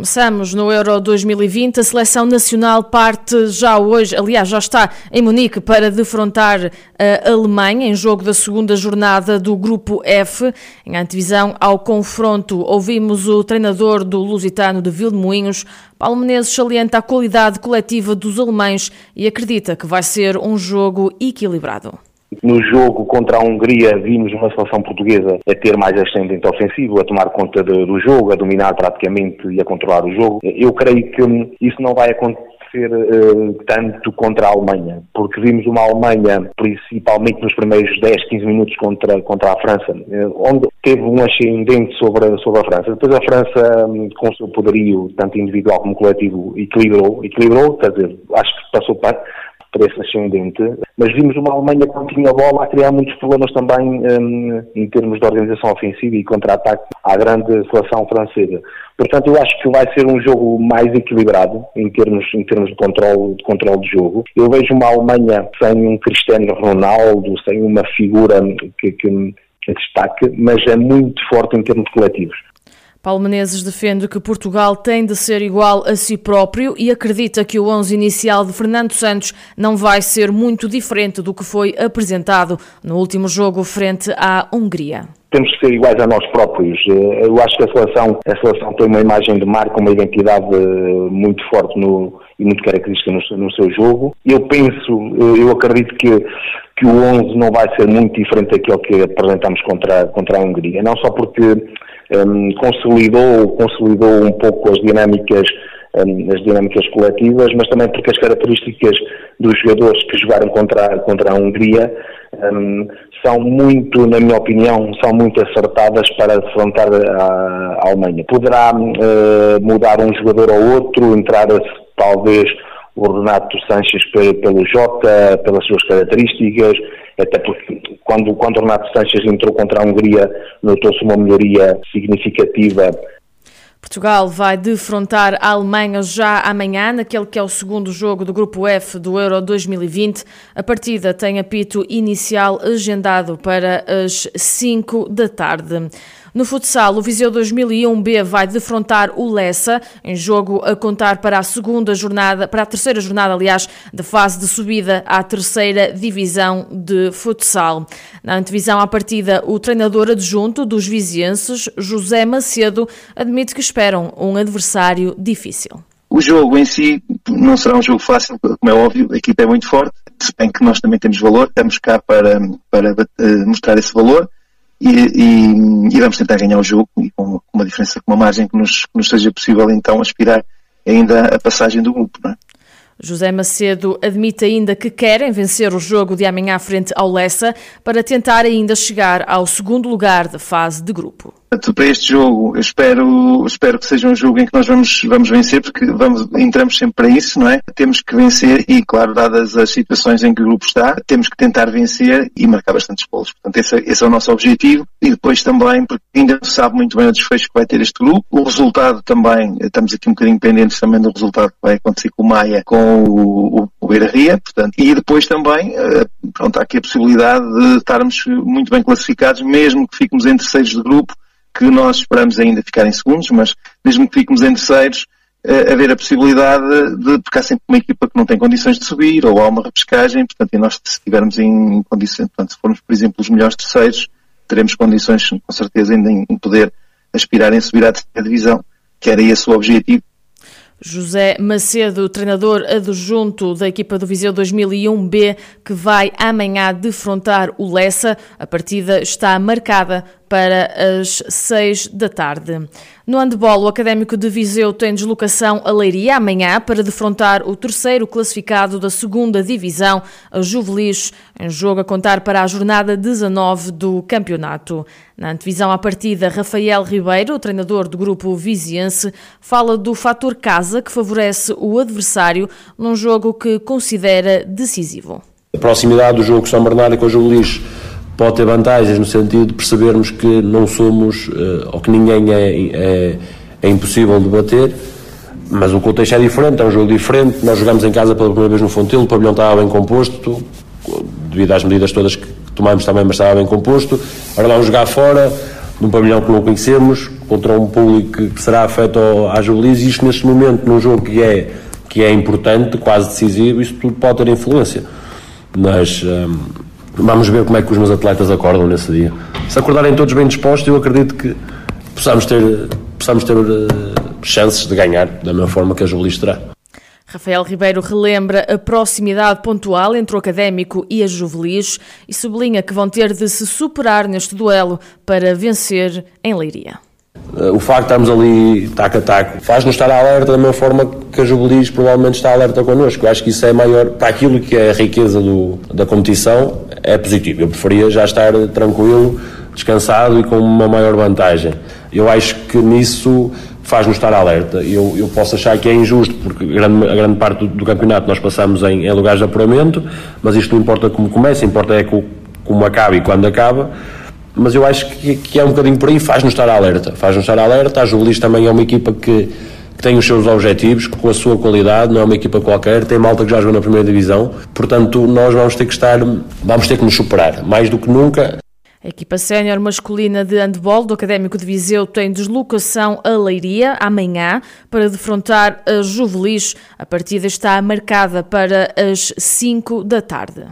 Começamos no Euro 2020. A seleção nacional parte já hoje, aliás, já está em Munique para defrontar a Alemanha em jogo da segunda jornada do Grupo F. Em antevisão ao confronto, ouvimos o treinador do Lusitano de Vilmoinhos, Paulo Menezes, salienta a qualidade coletiva dos alemães e acredita que vai ser um jogo equilibrado. No jogo contra a Hungria vimos uma seleção portuguesa a ter mais ascendente ofensivo, a tomar conta de, do jogo, a dominar praticamente e a controlar o jogo. Eu creio que isso não vai acontecer uh, tanto contra a Alemanha, porque vimos uma Alemanha, principalmente nos primeiros 10, 15 minutos contra, contra a França, uh, onde teve um ascendente sobre, sobre a França. Depois a França, um, com o seu poderio, tanto individual como coletivo, equilibrou, equilibrou, quer dizer, acho que passou para esse ascendente, mas vimos uma Alemanha que não tinha bola a criar muitos problemas também um, em termos de organização ofensiva e contra-ataque à grande seleção francesa. Portanto, eu acho que vai ser um jogo mais equilibrado em termos, em termos de, controle, de controle de jogo. Eu vejo uma Alemanha sem um Cristiano Ronaldo, sem uma figura que, que, que destaque, mas é muito forte em termos coletivos. Paulo Menezes defende que Portugal tem de ser igual a si próprio e acredita que o 11 inicial de Fernando Santos não vai ser muito diferente do que foi apresentado no último jogo frente à Hungria temos que ser iguais a nós próprios. Eh, eu acho que a seleção, a seleção tem uma imagem de marca, uma identidade eh, muito forte no, e muito característica no, no, seu jogo. Eu penso, eh, eu acredito que, que o 11 não vai ser muito diferente daquilo que apresentamos contra, contra a Hungria. Não só porque um, consolidou, consolidou um pouco as dinâmicas um, as dinâmicas coletivas, mas também porque as características dos jogadores que jogaram contra, contra a Hungria um, são muito, na minha opinião, são muito acertadas para afrontar a, a Alemanha. Poderá uh, mudar um jogador ou outro, entrar talvez o Renato Sanches pelo Jota, pelas suas características, até porque quando, quando Renato Sanches entrou contra a Hungria notou-se uma melhoria significativa Portugal vai defrontar a Alemanha já amanhã, naquele que é o segundo jogo do Grupo F do Euro 2020. A partida tem apito inicial agendado para as 5 da tarde. No futsal, o Viseu 2001B vai defrontar o Lessa, em jogo a contar para a segunda jornada, para a terceira jornada, aliás, da fase de subida à terceira divisão de futsal. Na antevisão à partida, o treinador adjunto dos vizienses, José Macedo, admite que esperam um adversário difícil. O jogo em si não será um jogo fácil, como é óbvio, a equipa é muito forte, se bem que nós também temos valor, estamos cá para, para eh, mostrar esse valor e, e, e, vamos tentar ganhar o jogo e com uma diferença, com uma margem que nos, que nos seja possível então aspirar ainda a passagem do grupo. Não é? José Macedo admite ainda que querem vencer o jogo de amanhã frente ao Lessa para tentar ainda chegar ao segundo lugar da fase de grupo. Para este jogo, eu espero, espero que seja um jogo em que nós vamos, vamos vencer, porque vamos, entramos sempre para isso, não é? Temos que vencer e, claro, dadas as situações em que o grupo está, temos que tentar vencer e marcar bastantes golos. Portanto, esse, esse, é o nosso objetivo. E depois também, porque ainda não sabe muito bem o desfecho que vai ter este grupo. O resultado também, estamos aqui um bocadinho pendentes também do resultado que vai acontecer com o Maia, com o, o, o Beira Ria, portanto. E depois também, eh, pronto, há aqui a possibilidade de estarmos muito bem classificados, mesmo que fiquemos em terceiros de grupo, que nós esperamos ainda ficar em segundos, mas mesmo que fiquemos em terceiros, uh, haver a possibilidade de ficar sempre uma equipa que não tem condições de subir, ou há uma repescagem, portanto, e nós se estivermos em condições, portanto, se formos, por exemplo, os melhores terceiros, teremos condições, com certeza, ainda em, em poder aspirar em subir à terceira divisão, que era esse o objetivo, José Macedo, treinador adjunto da equipa do Viseu 2001B, que vai amanhã defrontar o Lessa. A partida está marcada para as seis da tarde. No handball, o Académico de Viseu tem deslocação a Leiria amanhã para defrontar o terceiro classificado da segunda divisão, a Juvelis, em jogo a contar para a jornada 19 do campeonato. Na antevisão à partida, Rafael Ribeiro, treinador do grupo viziense, fala do fator casa que favorece o adversário num jogo que considera decisivo. A proximidade do jogo São Bernardo com a Juvelis pode ter vantagens no sentido de percebermos que não somos, eh, ou que ninguém é, é, é impossível de bater, mas o contexto é diferente, é um jogo diferente. Nós jogamos em casa pela primeira vez no Fontelo, o pavilhão estava bem composto, devido às medidas todas que tomámos também, mas estava bem composto. Agora vamos jogar fora, num pavilhão que não conhecemos, contra um público que será afeto às Jubilees, e isto neste momento, num jogo que é, que é importante, quase decisivo, isso tudo pode ter influência. Mas hum, vamos ver como é que os meus atletas acordam nesse dia. Se acordarem todos bem dispostos, eu acredito que possamos ter, possamos ter uh, chances de ganhar, da mesma forma que a Jubilees terá. Rafael Ribeiro relembra a proximidade pontual entre o académico e a Juvelis e sublinha que vão ter de se superar neste duelo para vencer em Leiria. O facto de estarmos ali taco a taco faz-nos estar alerta da mesma forma que a Jubilis provavelmente está alerta connosco. Eu acho que isso é maior, para aquilo que é a riqueza do, da competição, é positivo. Eu preferia já estar tranquilo, descansado e com uma maior vantagem. Eu acho que nisso faz-nos estar alerta. Eu, eu posso achar que é injusto, porque grande, a grande parte do, do campeonato nós passamos em, em, lugares de apuramento, mas isto não importa como começa, importa é como acaba e quando acaba. Mas eu acho que, que é um bocadinho por aí, faz-nos estar alerta. Faz-nos estar alerta. A Jubilis também é uma equipa que, que tem os seus objetivos, com a sua qualidade, não é uma equipa qualquer, tem malta que já jogou na primeira divisão, portanto nós vamos ter que estar, vamos ter que nos superar, mais do que nunca. A equipa sénior masculina de handball do Académico de Viseu tem deslocação a Leiria amanhã para defrontar a Juvelis. A partida está marcada para as 5 da tarde.